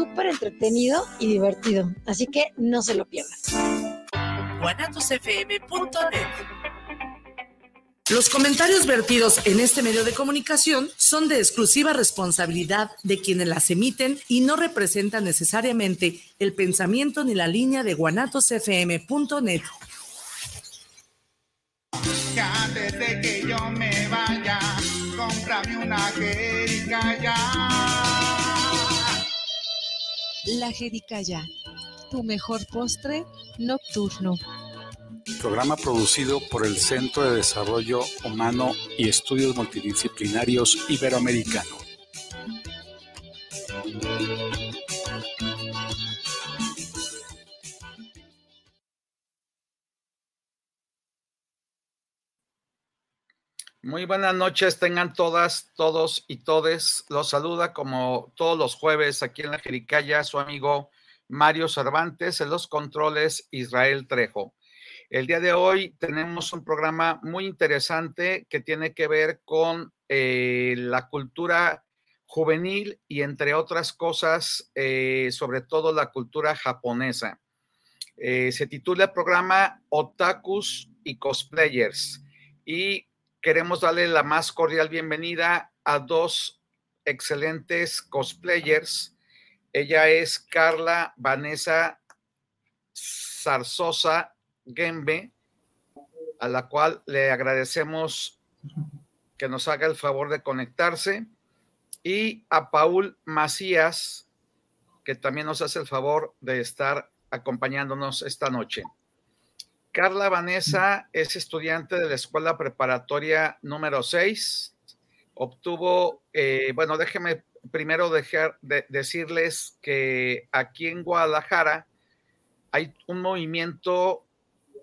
súper entretenido y divertido. Así que no se lo pierdan. Los comentarios vertidos en este medio de comunicación son de exclusiva responsabilidad de quienes las emiten y no representan necesariamente el pensamiento ni la línea de guanatosfm.net. antes de que yo me vaya, cómprame una jericaya. La jericaya, tu mejor postre nocturno. Programa producido por el Centro de Desarrollo Humano y Estudios Multidisciplinarios Iberoamericano. Muy buenas noches, tengan todas, todos y todes. Los saluda como todos los jueves aquí en la Jericaya su amigo Mario Cervantes, en los controles Israel Trejo. El día de hoy tenemos un programa muy interesante que tiene que ver con eh, la cultura juvenil y entre otras cosas, eh, sobre todo la cultura japonesa. Eh, se titula el programa Otakus y Cosplayers y queremos darle la más cordial bienvenida a dos excelentes cosplayers. Ella es Carla Vanessa Zarzosa Gembe, a la cual le agradecemos que nos haga el favor de conectarse, y a Paul Macías, que también nos hace el favor de estar acompañándonos esta noche. Carla Vanessa es estudiante de la escuela preparatoria número 6. Obtuvo, eh, bueno, déjeme primero dejar de decirles que aquí en Guadalajara hay un movimiento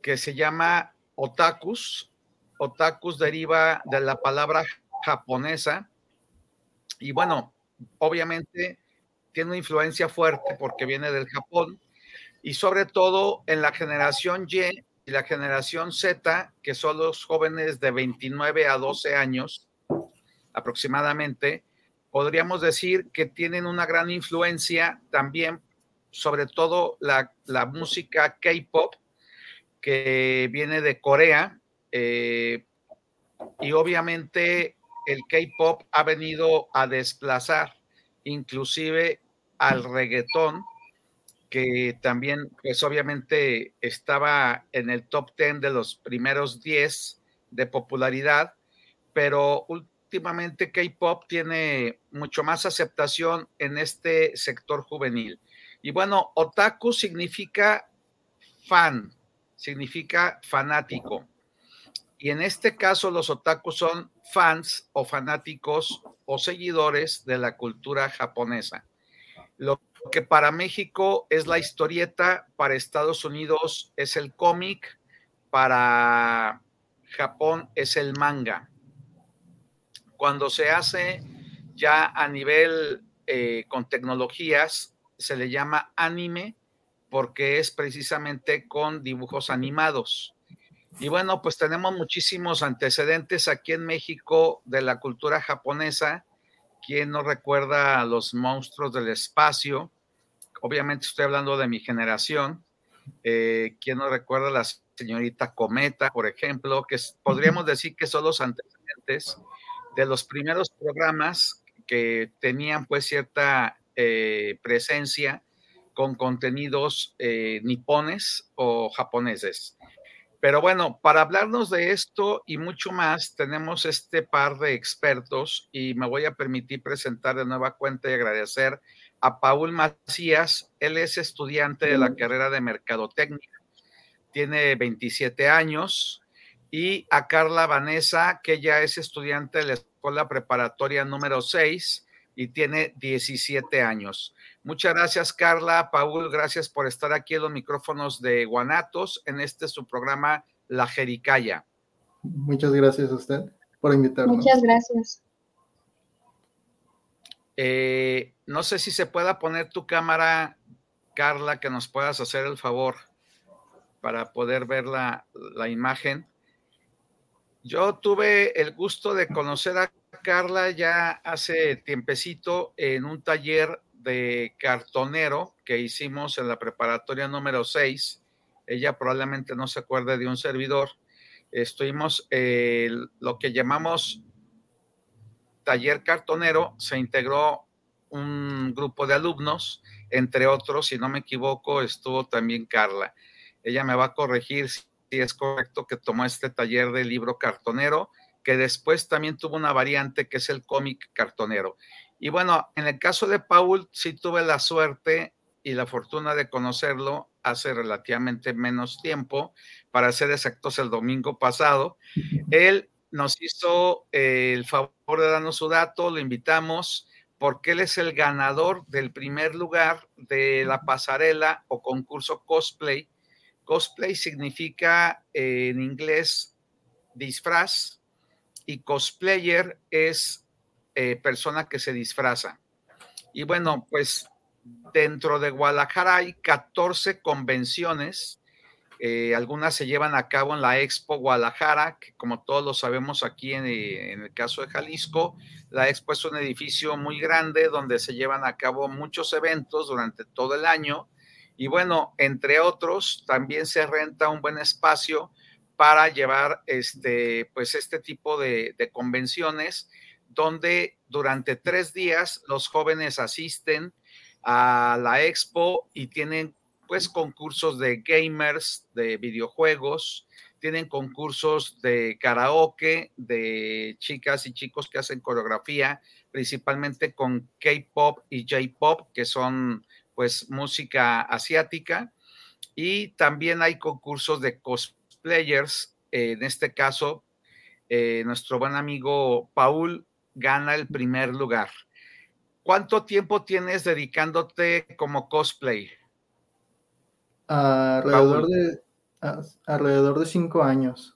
que se llama otakus. Otakus deriva de la palabra japonesa y bueno, obviamente tiene una influencia fuerte porque viene del Japón y sobre todo en la generación Y y la generación Z, que son los jóvenes de 29 a 12 años aproximadamente, podríamos decir que tienen una gran influencia también, sobre todo la, música K-Pop, que viene de Corea, eh, y obviamente el K-Pop ha venido a desplazar inclusive al reggaetón, que también, pues obviamente estaba en el top 10 de los primeros 10 de popularidad, pero últimamente K-Pop tiene mucho más aceptación en este sector juvenil. Y bueno, otaku significa fan, significa fanático. Y en este caso los otakus son fans o fanáticos o seguidores de la cultura japonesa. Lo que para México es la historieta, para Estados Unidos es el cómic, para Japón es el manga. Cuando se hace ya a nivel eh, con tecnologías, se le llama anime porque es precisamente con dibujos animados. Y bueno, pues tenemos muchísimos antecedentes aquí en México de la cultura japonesa. ¿Quién no recuerda a los monstruos del espacio? obviamente estoy hablando de mi generación. Eh, ¿Quién no recuerda a la señorita Cometa, por ejemplo? Que podríamos decir que son los antecedentes de los primeros programas que tenían pues cierta eh, presencia con contenidos eh, nipones o japoneses. Pero bueno, para hablarnos de esto y mucho más, tenemos este par de expertos y me voy a permitir presentar de nueva cuenta y agradecer a Paul Macías. Él es estudiante de la carrera de Mercadotecnia, tiene 27 años, y a Carla Vanessa, que ya es estudiante de la escuela preparatoria número 6 y tiene 17 años. Muchas gracias, Carla. Paul, gracias por estar aquí en los micrófonos de Guanatos en este su programa La Jericaya. Muchas gracias a usted por invitarnos. Muchas gracias. Eh, no sé si se pueda poner tu cámara, Carla, que nos puedas hacer el favor para poder ver la, la imagen. Yo tuve el gusto de conocer a Carla ya hace tiempecito en un taller de cartonero que hicimos en la preparatoria número 6. Ella probablemente no se acuerde de un servidor. Estuvimos eh, lo que llamamos taller cartonero, se integró un grupo de alumnos, entre otros, si no me equivoco, estuvo también Carla. Ella me va a corregir si es correcto que tomó este taller de libro cartonero, que después también tuvo una variante que es el cómic cartonero. Y bueno, en el caso de Paul, sí tuve la suerte y la fortuna de conocerlo hace relativamente menos tiempo, para ser exactos el domingo pasado. Él nos hizo eh, el favor de darnos su dato, lo invitamos porque él es el ganador del primer lugar de la pasarela o concurso cosplay. Cosplay significa eh, en inglés disfraz y cosplayer es eh, persona que se disfraza. Y bueno, pues dentro de Guadalajara hay 14 convenciones. Eh, algunas se llevan a cabo en la Expo Guadalajara, que como todos lo sabemos aquí en, en, el caso de Jalisco, la Expo es un edificio muy grande donde se llevan a cabo muchos eventos durante todo el año. Y bueno, entre otros, también se renta un buen espacio para llevar este, pues este tipo de, de convenciones donde durante tres días los jóvenes asisten a la expo y tienen pues concursos de gamers, de videojuegos, tienen concursos de karaoke, de chicas y chicos que hacen coreografía, principalmente con K-pop y J-pop, que son pues música asiática. Y también hay concursos de cosplayers. En este caso, eh, nuestro buen amigo Paul gana el primer lugar. ¿Cuánto tiempo tienes dedicándote como cosplay? alrededor, de, alrededor de cinco años.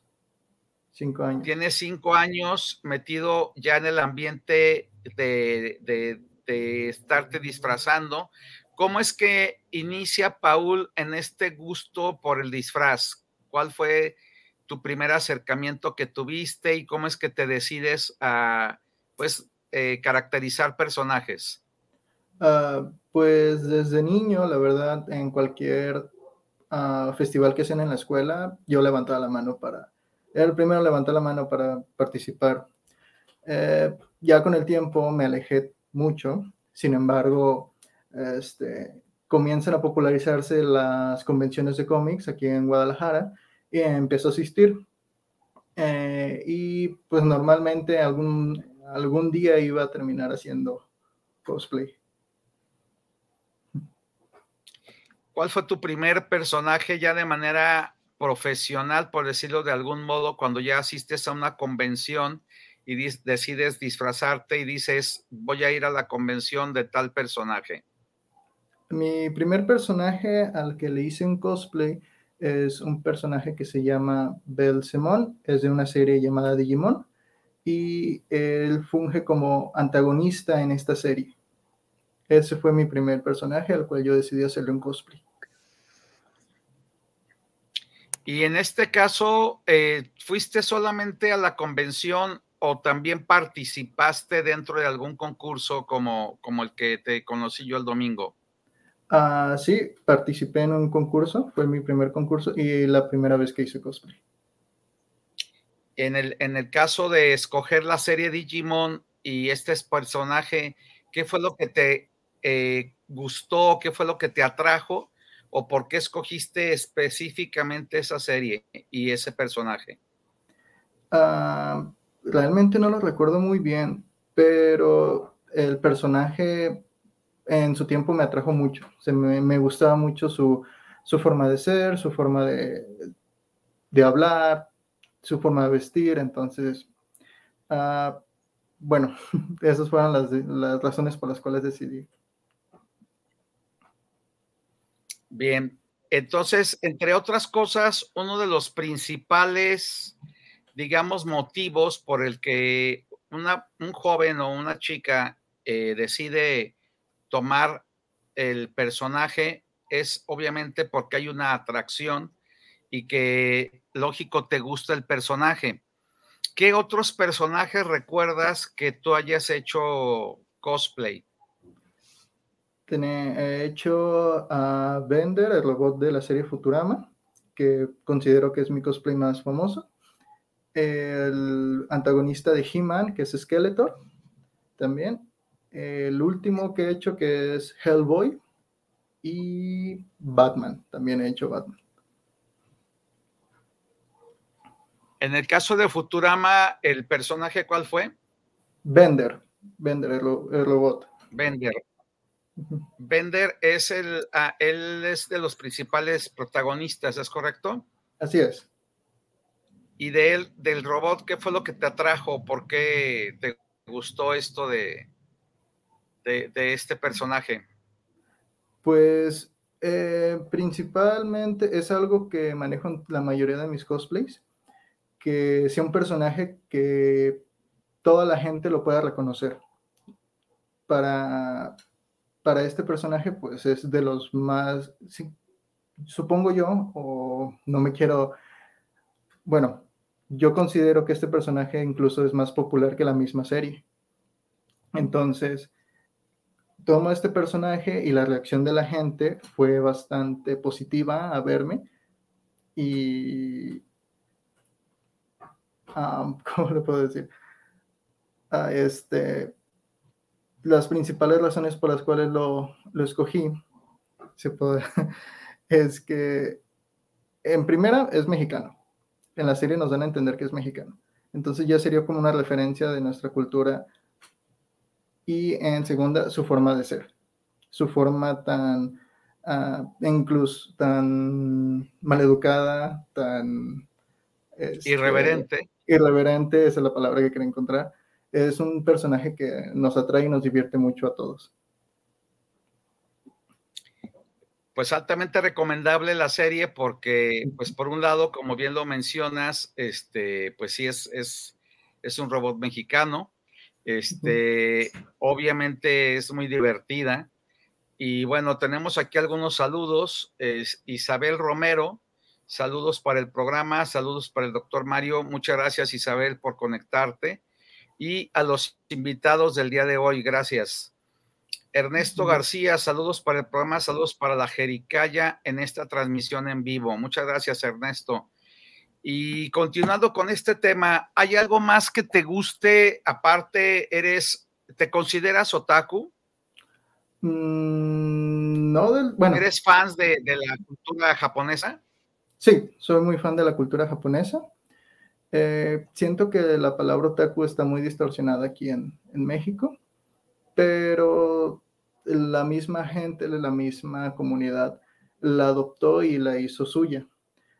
Cinco años. Tienes cinco años metido ya en el ambiente de, de, de estarte disfrazando. ¿Cómo es que inicia Paul en este gusto por el disfraz? ¿Cuál fue tu primer acercamiento que tuviste y cómo es que te decides a pues, eh, caracterizar personajes? Uh, pues desde niño, la verdad, en cualquier uh, festival que hacen en la escuela, yo levantaba la mano para, era el primero levantar la mano para participar. Eh, ya con el tiempo me alejé mucho, sin embargo, este, comienzan a popularizarse las convenciones de cómics aquí en Guadalajara y empiezo a asistir. Eh, y pues normalmente algún algún día iba a terminar haciendo cosplay. ¿Cuál fue tu primer personaje ya de manera profesional, por decirlo de algún modo, cuando ya asistes a una convención y decides disfrazarte y dices, voy a ir a la convención de tal personaje? Mi primer personaje al que le hice un cosplay es un personaje que se llama Belzemon, es de una serie llamada Digimon y él funge como antagonista en esta serie. Ese fue mi primer personaje al cual yo decidí hacerle un cosplay. Y en este caso, eh, ¿fuiste solamente a la convención o también participaste dentro de algún concurso como, como el que te conocí yo el domingo? Uh, sí, participé en un concurso, fue mi primer concurso y la primera vez que hice cosplay en el, en el caso de escoger la serie Digimon y este personaje, ¿qué fue lo que te eh, gustó? ¿Qué fue lo que te atrajo? ¿O por qué escogiste específicamente esa serie y ese personaje? Uh, realmente no lo recuerdo muy bien, pero el personaje en su tiempo me atrajo mucho. Se me, gustaba mucho su, su, forma de ser, su forma de, de hablar, su forma de vestir, entonces, uh, bueno, esas fueron las, las razones por las cuales decidí. Bien, entonces, entre otras cosas, uno de los principales, digamos, motivos por el que una, un joven o una chica eh, decide tomar el personaje es obviamente porque hay una atracción y que, lógico, te gusta el personaje. ¿Qué otros personajes recuerdas que tú hayas hecho cosplay? he hecho a Bender, el robot de la serie Futurama, que considero que es mi cosplay más famoso. El antagonista de He-Man, que es Skeletor, también. El último que he hecho, que es Hellboy. Y Batman, también he hecho Batman. En el caso de Futurama, ¿el personaje cuál fue? Bender, Bender, el, robot. Bender. Bender es el, ah, él es de los principales protagonistas, ¿es correcto? Así es. Y de él, del robot, ¿qué fue lo que te atrajo? ¿Por qué te gustó esto de, de, este personaje? Pues eh, principalmente es algo que manejo en la mayoría de mis cosplays, que sea un personaje que toda la gente lo pueda reconocer. Para, para este personaje, pues es de los más, supongo yo, o no me quiero, bueno, yo considero que este personaje incluso es más popular que la misma serie. Entonces, tomo este personaje y la reacción de la gente fue bastante positiva a verme y, ¿cómo le puedo decir? este, las principales razones por las cuales lo, lo escogí se puede, es que en primera es mexicano. En la serie nos dan a entender que es mexicano. Entonces ya sería como una referencia de nuestra cultura. Y en segunda, su forma de ser. Su forma tan, uh, incluso tan maleducada, tan... Este, irreverente. Irreverente, esa es la palabra que quería encontrar es un personaje que nos atrae y nos divierte mucho a todos. Pues altamente recomendable la serie porque, pues por un lado, como bien lo mencionas, este, pues sí es, es, es un robot mexicano. Este, obviamente es muy divertida. Y bueno, tenemos aquí algunos saludos. Isabel Romero, saludos para el programa, saludos para el doctor Mario. Muchas gracias, Isabel, por conectarte y a los invitados del día de hoy. Gracias. Ernesto García, saludos para el programa, saludos para la Jericaya en esta transmisión en vivo. Muchas gracias, Ernesto. Y continuando con este tema, ¿hay algo más que te guste? Aparte, ¿eres, te consideras otaku? Mm, no, bueno. ¿Eres fan de, de la cultura japonesa? Sí, soy muy fan de la cultura japonesa. Eh, siento que la palabra otaku está muy distorsionada aquí en, México, pero la misma gente la misma comunidad la adoptó y la hizo suya.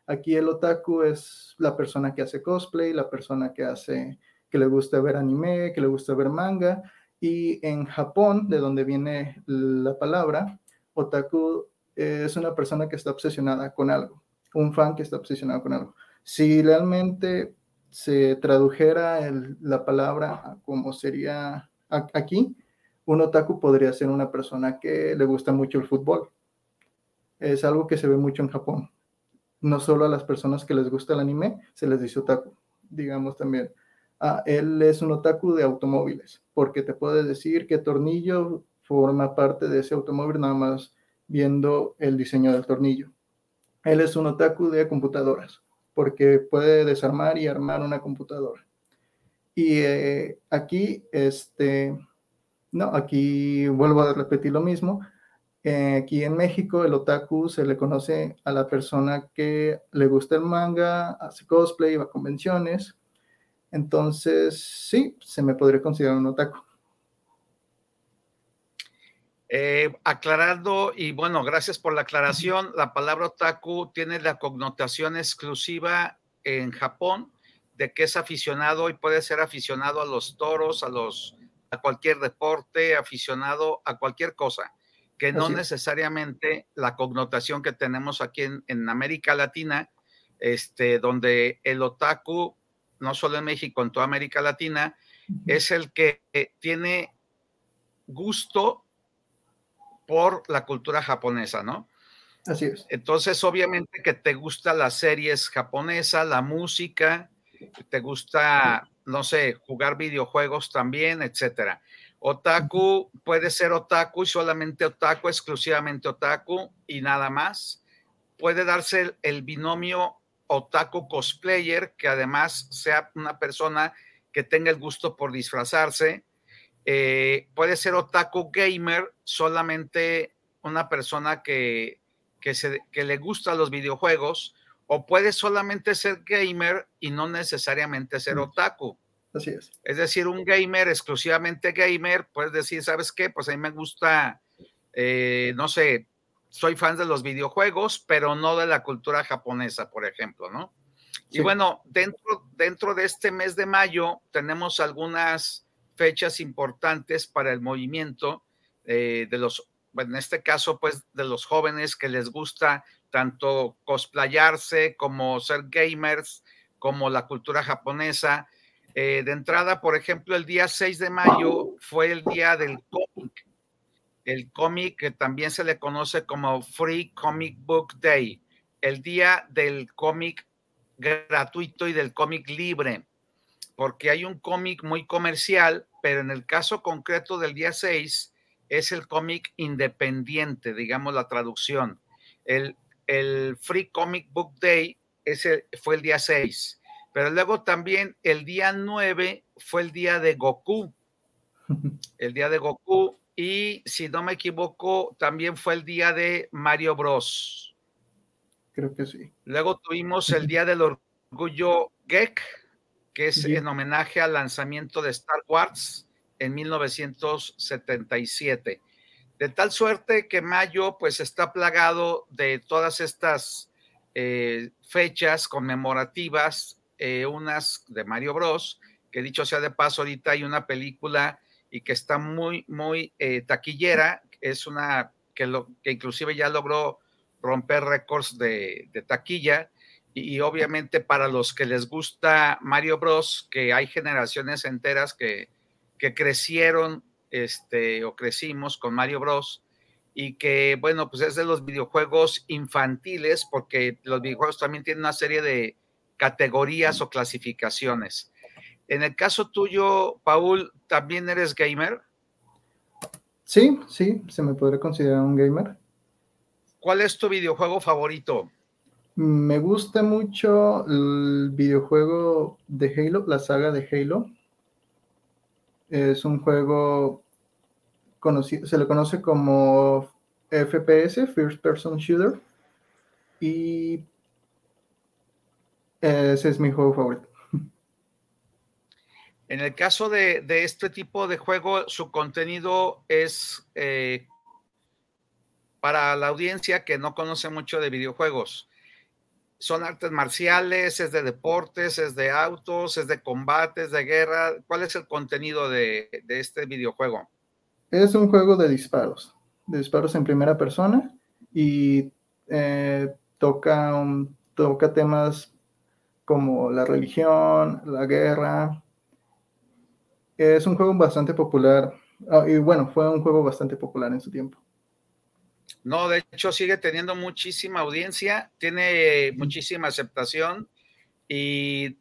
Aquí el otaku es la persona que hace cosplay, la persona que hace, que le gusta ver anime, que le gusta ver manga. Y en Japón, de donde viene la palabra, otaku es una persona que está obsesionada con algo, un fan que está obsesionado con algo. Si realmente se tradujera la palabra como sería aquí, un otaku podría ser una persona que le gusta mucho el fútbol. Es algo que se ve mucho en Japón. No solo a las personas que les gusta el anime se les dice otaku, digamos también. Ah, él es un otaku de automóviles, porque te puede decir que tornillo forma parte de ese automóvil nada más viendo el diseño del tornillo. Él es un otaku de computadoras porque puede desarmar y armar una computadora. Y eh, aquí, este, no, aquí vuelvo a repetir lo mismo. Eh, aquí en México, el otaku se le conoce a la persona que le gusta el manga, hace cosplay, va a convenciones. Entonces, sí, se me podría considerar un otaku. Eh, aclarando, y bueno, gracias por la aclaración, la palabra otaku tiene la connotación exclusiva en Japón de que es aficionado y puede ser aficionado a los toros, a los a cualquier deporte, aficionado a cualquier cosa, que no necesariamente la connotación que tenemos aquí en, América Latina, este, donde el otaku, no solo en México, en toda América Latina, es el que tiene gusto por la cultura japonesa, ¿no? Así es. Entonces, obviamente que te gusta las series japonesas, la música, te gusta, no sé, jugar videojuegos también, etcétera. Otaku puede ser otaku y solamente otaku, exclusivamente otaku y nada más. Puede darse el, el binomio otaku cosplayer, que además sea una persona que tenga el gusto por disfrazarse. Eh, puede ser otaku gamer, solamente una persona que, que, se, que le gusta los videojuegos, o puede solamente ser gamer y no necesariamente ser otaku. Así es. Es decir, un gamer exclusivamente gamer, puedes decir, ¿sabes qué? Pues a mí me gusta, eh, no sé, soy fan de los videojuegos, pero no de la cultura japonesa, por ejemplo, ¿no? Y bueno, dentro, dentro de este mes de mayo tenemos algunas fechas importantes para el movimiento eh, de los, en este caso, pues de los jóvenes que les gusta tanto cosplayarse como ser gamers, como la cultura japonesa. Eh, de entrada, por ejemplo, el día 6 de mayo fue el día del cómic. El cómic que también se le conoce como Free Comic Book Day, el día del cómic gratuito y del cómic libre, porque hay un cómic muy comercial, pero en el caso concreto del día 6 es el cómic independiente, digamos la traducción. El, el Free Comic Book Day ese fue el día 6, pero luego también el día 9 fue el día de Goku, el día de Goku, y si no me equivoco, también fue el día de Mario Bros. Creo que sí. Luego tuvimos el Día del Orgullo Geek, que es en homenaje al lanzamiento de Star Wars en 1977. De tal suerte que mayo pues está plagado de todas estas eh, fechas conmemorativas, eh, unas de Mario Bros, que dicho sea de paso, ahorita hay una película y que está muy, muy eh, taquillera, es una que, lo, que inclusive ya logró romper récords de, taquilla. Y, obviamente para los que les gusta Mario Bros, que hay generaciones enteras que, que crecieron este, o crecimos con Mario Bros. Y que, bueno, pues es de los videojuegos infantiles, porque los videojuegos también tienen una serie de categorías o clasificaciones. En el caso tuyo, Paul, ¿también eres gamer? Sí, sí, se me podría considerar un gamer. ¿Cuál es tu videojuego favorito? Me gusta mucho el videojuego de Halo, la saga de Halo. Es un juego conocido, se le conoce como FPS, First Person Shooter. Y ese es mi juego favorito. En el caso de, este tipo de juego, su contenido es eh, para la audiencia que no conoce mucho de videojuegos. Son artes marciales, es de deportes, es de autos, es de combates, de guerra. ¿Cuál es el contenido de, este videojuego? Es un juego de disparos, de disparos en primera persona y eh, toca, toca temas como la religión, la guerra. Es un juego bastante popular ah, y bueno, fue un juego bastante popular en su tiempo. No, de hecho sigue teniendo muchísima audiencia, tiene muchísima aceptación y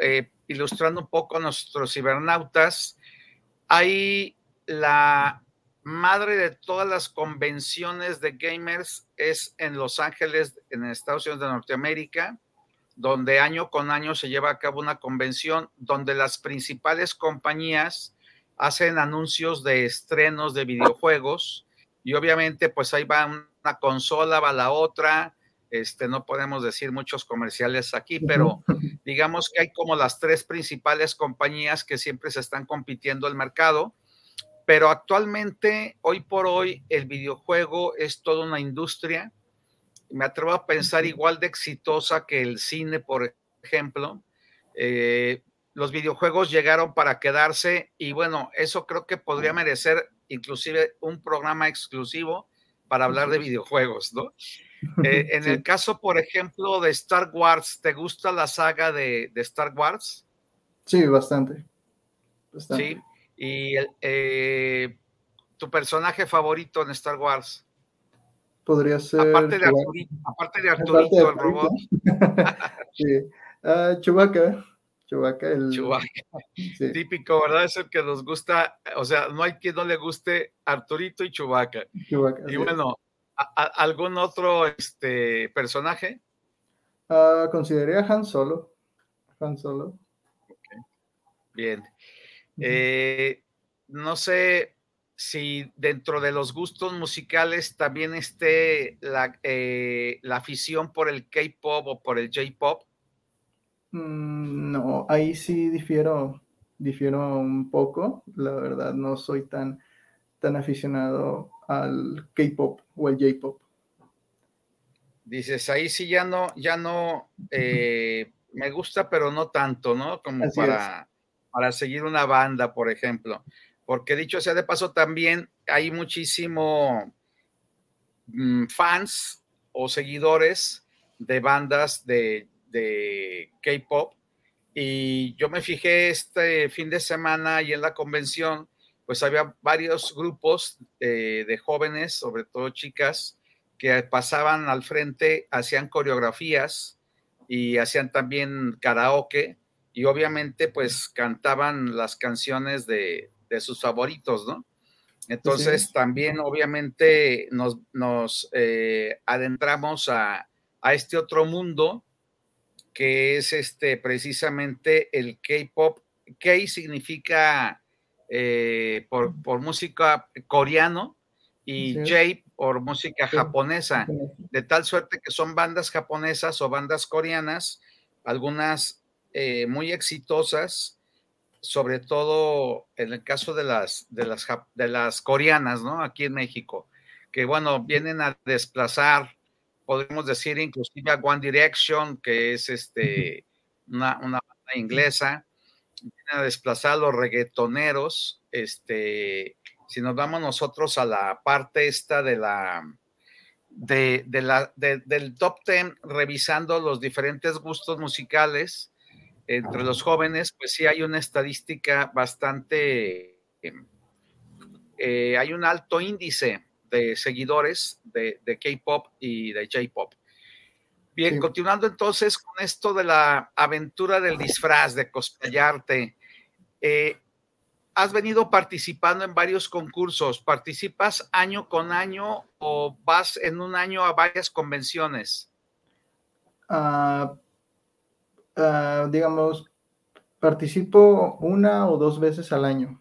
eh, ilustrando un poco a nuestros cibernautas, hay la madre de todas las convenciones de gamers es en Los Ángeles, en Estados Unidos de Norteamérica, donde año con año se lleva a cabo una convención donde las principales compañías hacen anuncios de estrenos de videojuegos y obviamente pues ahí va una consola, va la otra, este, no podemos decir muchos comerciales aquí, pero digamos que hay como las tres principales compañías que siempre se están compitiendo el mercado, pero actualmente, hoy por hoy, el videojuego es toda una industria. Me atrevo a pensar igual de exitosa que el cine, por ejemplo. Eh, los videojuegos llegaron para quedarse y bueno, eso creo que podría merecer inclusive un programa exclusivo para hablar de videojuegos, ¿no? Eh, en el caso, por ejemplo, de Star Wars, ¿te gusta la saga de, Star Wars? Sí, bastante. Sí, y eh, tu personaje favorito en Star Wars. Podría ser. Aparte de Arturito, aparte de Arturito el robot. sí. Uh, Chewbacca. Chubaca, el Chewbacca. sí, Típico, ¿verdad? Es el que nos gusta, o sea, no hay quien no le guste Arturito y Chewbacca. Chewbacca, Y bueno, ¿a- a- ¿algún otro este, personaje? Ah, consideré a Han Solo. Han Solo. Bien. Eh, no sé si dentro de los gustos musicales también esté la, eh, la afición por el K-pop o por el J-pop. Mm, No, ahí sí difiero, difiero un poco. La verdad, no soy tan, tan aficionado al K-pop o al J-pop. Dices, ahí sí ya no, ya no eh, me gusta, pero no tanto, ¿no? Como Así para, para seguir una banda, por ejemplo. Porque dicho sea de paso, también hay muchísimo mm, fans o seguidores de bandas de, de K-pop. Y yo me fijé este fin de semana y en la convención, pues había varios grupos eh, de jóvenes, sobre todo chicas, que pasaban al frente, hacían coreografías y hacían también karaoke y obviamente pues cantaban las canciones de, de sus favoritos, ¿no? Entonces también obviamente nos, nos eh, adentramos a, a este otro mundo que es este precisamente el K-pop. K significa eh, por, por música coreano y es. J por música Sí. japonesa, de tal suerte que son bandas japonesas o bandas coreanas, algunas eh, muy exitosas, sobre todo en el caso de las, de las, de las coreanas, ¿no? Aquí en México, que bueno, vienen a desplazar, podemos decir inclusive a One Direction, que es este, una, una banda inglesa, vienen a desplazar a los reggaetoneros, este, si nos vamos nosotros a la parte esta de la, de, de la, de- del top 10, revisando los diferentes gustos musicales entre los jóvenes, pues sí hay una estadística bastante, eh, hay un alto índice de seguidores de, de K-pop y de J-pop. Bien, Sí. continuando entonces con esto de la aventura del disfraz, de cosplayarte, eh, has venido participando en varios concursos. ¿Participas año con año o vas en un año a varias convenciones? Ah, ah, digamos, participo una o dos veces al año.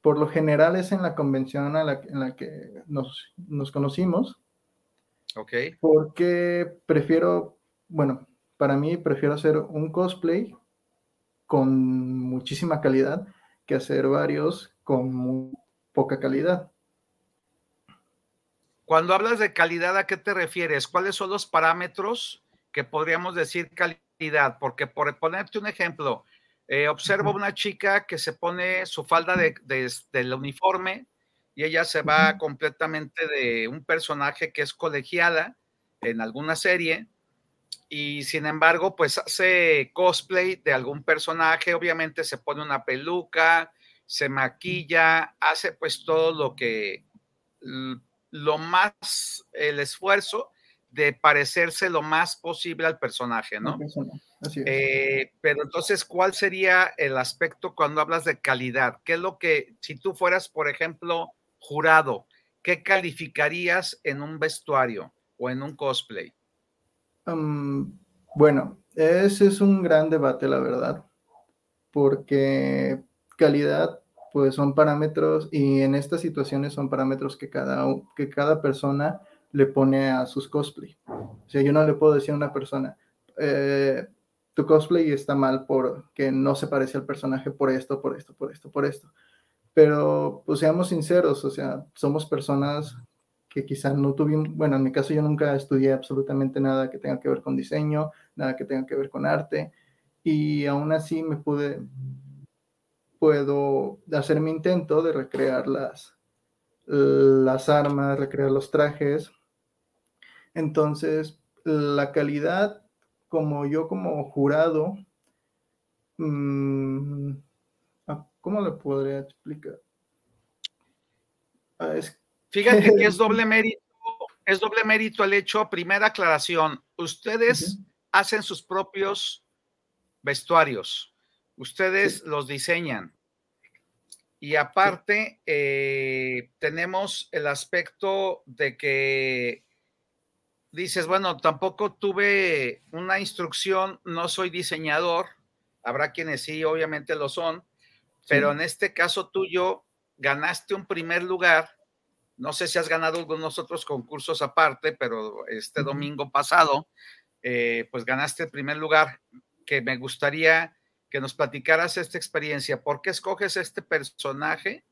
Por lo general es en la convención a la- en la que nos, nos conocimos, Ok, porque prefiero, bueno, para mí prefiero hacer un cosplay con muchísima calidad que hacer varios con muy poca calidad. Cuando hablas de calidad, ¿a qué te refieres? ¿Cuáles son los parámetros que podríamos decir calidad? Porque por ponerte un ejemplo, eh, observo una chica que se pone su falda de, de- del uniforme y ella se va completamente de un personaje que es colegiada en alguna serie y sin embargo, pues hace cosplay de algún personaje, obviamente se pone una peluca, se maquilla, hace pues todo lo que lo más, el esfuerzo de parecerse lo más posible al personaje, ¿no? Persona, Así es. Eh, pero entonces, ¿cuál sería el aspecto cuando hablas de calidad? ¿Qué es lo que, si tú fueras, por ejemplo, jurado, qué calificarías en un vestuario o en un cosplay? Um, bueno, ese es un gran debate, la verdad, porque calidad, pues son parámetros y en estas situaciones son parámetros que cada, que cada persona le pone a sus cosplay. O sea, yo no le puedo decir a una persona, eh, tu cosplay está mal porque no se parece al personaje por esto, por esto, por esto, por esto. Pero, pues seamos sinceros, o sea, somos personas que quizás no tuvimos, bueno, en mi caso yo nunca estudié absolutamente nada que tenga que ver con diseño, nada que tenga que ver con arte, y aún así me pude, puedo hacer mi intento de recrear las, las armas, recrear los trajes. Entonces, la calidad, como yo como jurado, mm, ah, ¿cómo le podría explicar? Ah, es Fíjate que es doble mérito, es doble mérito el hecho, primera aclaración, ustedes hacen sus propios vestuarios. Ustedes los diseñan. Y aparte, eh, tenemos el aspecto de que dices, bueno, tampoco tuve una instrucción, no soy diseñador, habrá quienes sí, obviamente lo son, pero en este caso tuyo ganaste un primer lugar, no sé si has ganado algunos otros concursos aparte, pero este domingo pasado, eh, pues ganaste el primer lugar, que me gustaría que nos platicaras esta experiencia, ¿por qué escoges este personaje?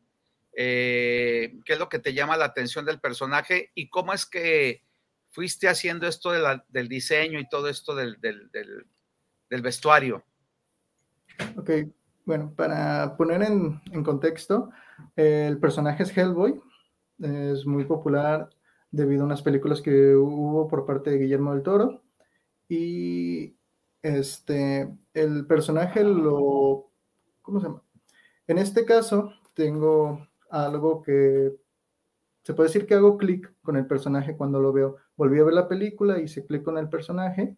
Eh, ¿Qué es lo que te llama la atención del personaje? ¿Y cómo es que fuiste haciendo esto del diseño y todo esto del, vestuario? Ok, bueno, para poner en, contexto, el personaje es Hellboy, es muy popular debido a unas películas que hubo por parte de Guillermo del Toro y este, el personaje lo, ¿cómo se llama? En este caso tengo algo que se puede decir que hago clic con el personaje cuando lo veo. Volví a ver la película, hice clic con el personaje.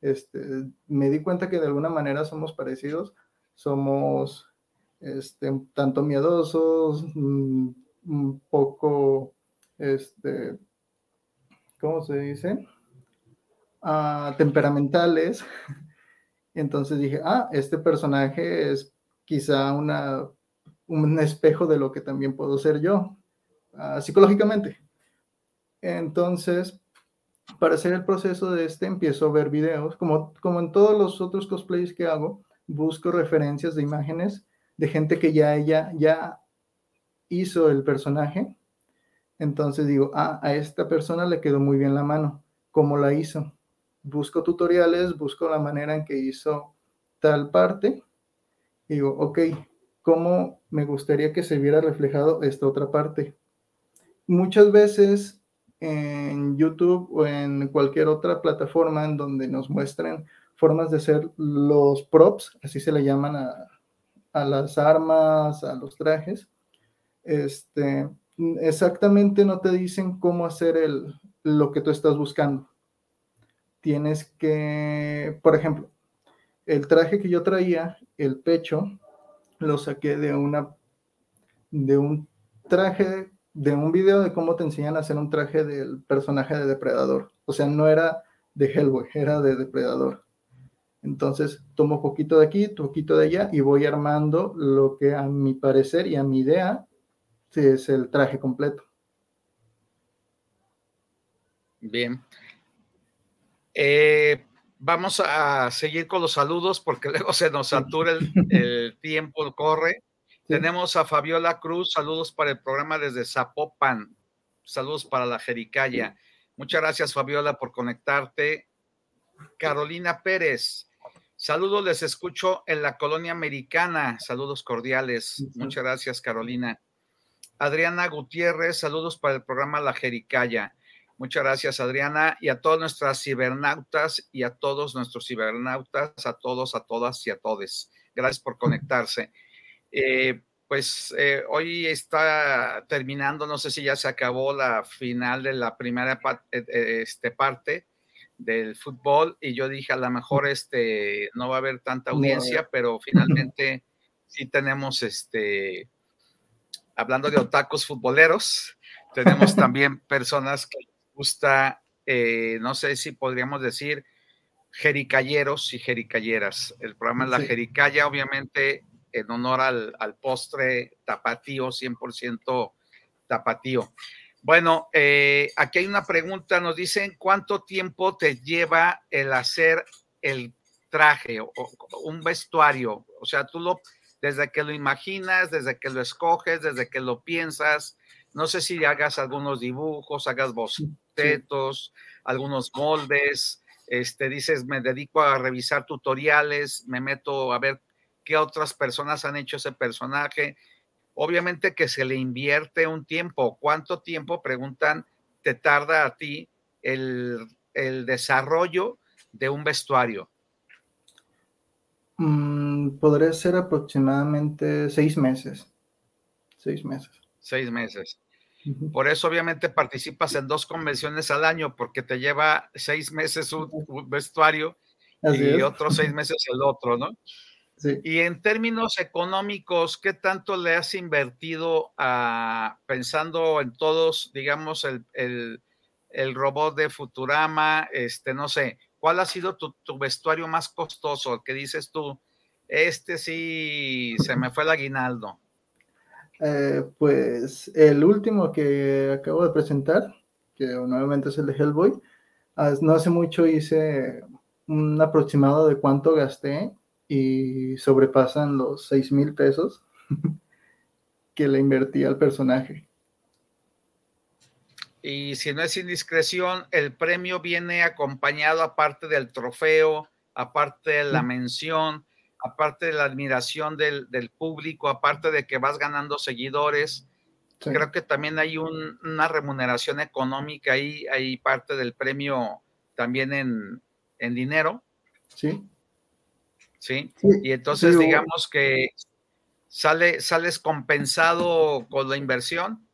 Este, me di cuenta que de alguna manera somos parecidos. Somos este, tanto miedosos, mm, un poco, este, ¿cómo se dice? Ah, temperamentales. Entonces dije, ah, este personaje es quizá una, un espejo de lo que también puedo ser yo. Ah, psicológicamente. Entonces, para hacer el proceso de este, empiezo a ver videos, como, como en todos los otros cosplays que hago, busco referencias de imágenes de gente que ya ella ya hizo el personaje. Entonces digo, ah, a esta persona le quedó muy bien la mano. ¿Cómo la hizo? Busco tutoriales, busco la manera en que hizo tal parte. Digo, ok, ¿cómo me gustaría que se viera reflejado esta otra parte? Muchas veces en YouTube o en cualquier otra plataforma en donde nos muestren formas de hacer los props, así se le llaman a, las armas, a los trajes, este, exactamente no te dicen cómo hacer el, lo que tú estás buscando. Tienes que, por ejemplo, el traje que yo traía, el pecho, lo saqué de una de un traje de un video de cómo te enseñan a hacer un traje del personaje de Depredador. O sea, no era de Hellboy, era de Depredador. Entonces, tomo poquito de aquí, poquito de allá y voy armando lo que a mi parecer y a mi idea es el traje completo. Bien. Eh, vamos a seguir con los saludos porque luego se nos satura el, el tiempo, corre. Tenemos a Fabiola Cruz, saludos para el programa desde Zapopan, saludos para la Jericaya. Muchas gracias, Fabiola, por conectarte. Carolina Pérez, saludos, les escucho en la colonia americana, saludos cordiales. Muchas gracias, Carolina. Adriana Gutiérrez, saludos para el programa La Jericaya. Muchas gracias, Adriana, y a todas nuestras cibernautas y a todos nuestros cibernautas, a todos, a todas y a todes. Gracias por conectarse. Eh, pues eh, hoy está terminando, no sé si ya se acabó la final de la primera eh, este, parte del fútbol y yo dije a lo mejor este no va a haber tanta audiencia, pero finalmente sí tenemos este hablando de otacos futboleros, tenemos también personas que gusta, no sé si podríamos decir jericayeros y jericayeras. El programa es La Jericaya, obviamente en honor al, postre tapatío, 100% tapatío. Bueno, eh, aquí hay una pregunta, nos dicen, ¿cuánto tiempo te lleva el hacer el traje o, un vestuario? O sea, tú lo, desde que lo imaginas, desde que lo escoges, desde que lo piensas, no sé si hagas algunos dibujos, hagas bocetos, algunos moldes, este, dices, me dedico a revisar tutoriales, me meto a ver qué otras personas han hecho ese personaje. Obviamente que se le invierte un tiempo. ¿Cuánto tiempo, preguntan, te tarda a ti el, desarrollo de un vestuario? Mm, podría ser aproximadamente seis meses. Seis meses. Seis meses. Por eso obviamente participas en dos convenciones al año porque te lleva seis meses un vestuario y otros seis meses el otro, ¿no? Sí. Y en términos económicos, ¿qué tanto le has invertido a, pensando en todos, digamos, el, el, el robot de Futurama, este, no sé, ¿cuál ha sido tu, tu vestuario más costoso? que dices tú, este sí se me fue el aguinaldo. Eh, pues el último que acabo de presentar, que nuevamente es el de Hellboy, no hace mucho hice un aproximado de cuánto gasté y sobrepasan los 6 mil pesos que le invertí al personaje. Y si no es indiscreción, el premio viene acompañado aparte del trofeo, aparte de la mención, aparte de la admiración del, público, aparte de que vas ganando seguidores. Creo que también hay una remuneración económica ahí, hay parte del premio también en, dinero. Sí. Sí. Y entonces digamos que sale, sales compensado con la inversión.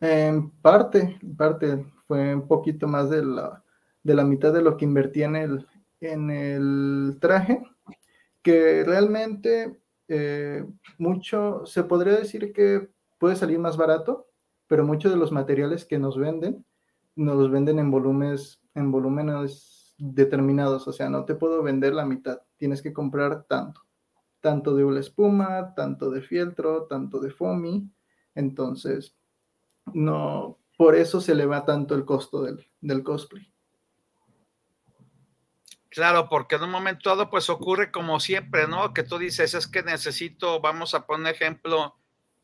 En parte, en parte, fue un poquito más de la, de la mitad de lo que invertí en el, en el traje, que realmente eh, mucho, se podría decir que puede salir más barato, pero muchos de los materiales que nos venden, nos los venden en volúmenes, en volúmenes determinados, o sea, no te puedo vender la mitad, tienes que comprar tanto, tanto de una espuma, tanto de fieltro, tanto de foamy, entonces no, por eso se le va tanto el costo del, del cosplay. Claro, porque en un momento dado, pues ocurre como siempre, ¿no? Que tú dices, es que necesito, vamos a poner ejemplo,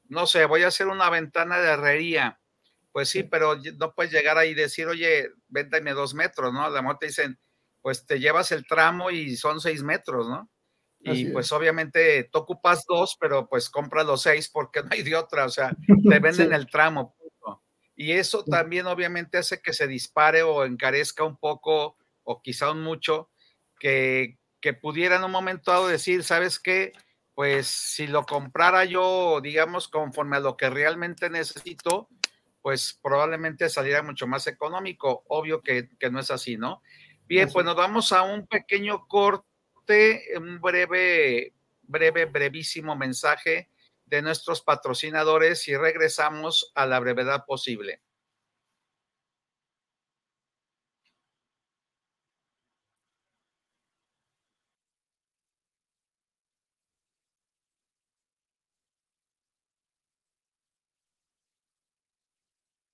no sé, voy a hacer una ventana de herrería. Pues sí, pero no puedes llegar ahí y decir, oye, véndame dos metros, ¿no? A lo mejor te dicen, pues te llevas el tramo y son seis metros, ¿no? Y pues obviamente tú ocupas dos, pero pues compras los seis porque no hay de otra, o sea, te venden el tramo. Y eso también obviamente hace que se dispare o encarezca un poco o quizá un mucho, que, que pudiera en un momento dado decir, ¿sabes qué? Pues si lo comprara yo, digamos, conforme a lo que realmente necesito, pues probablemente saliera mucho más económico. Obvio que, que no es así, ¿no? Bien, pues nos vamos a un pequeño corte, un breve, breve, brevísimo mensaje de nuestros patrocinadores y regresamos a la brevedad posible.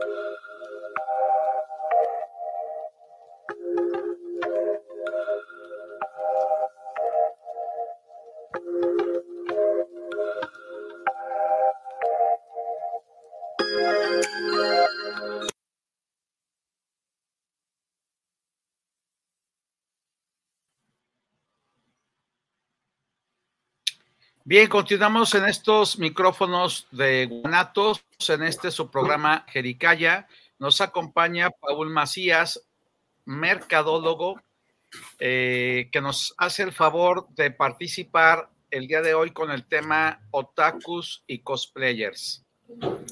Thank you. Bien, continuamos en estos micrófonos de Guanatos, en este su programa Jericaya. Nos acompaña Paul Macías, mercadólogo, eh, que nos hace el favor de participar el día de hoy con el tema otakus y cosplayers.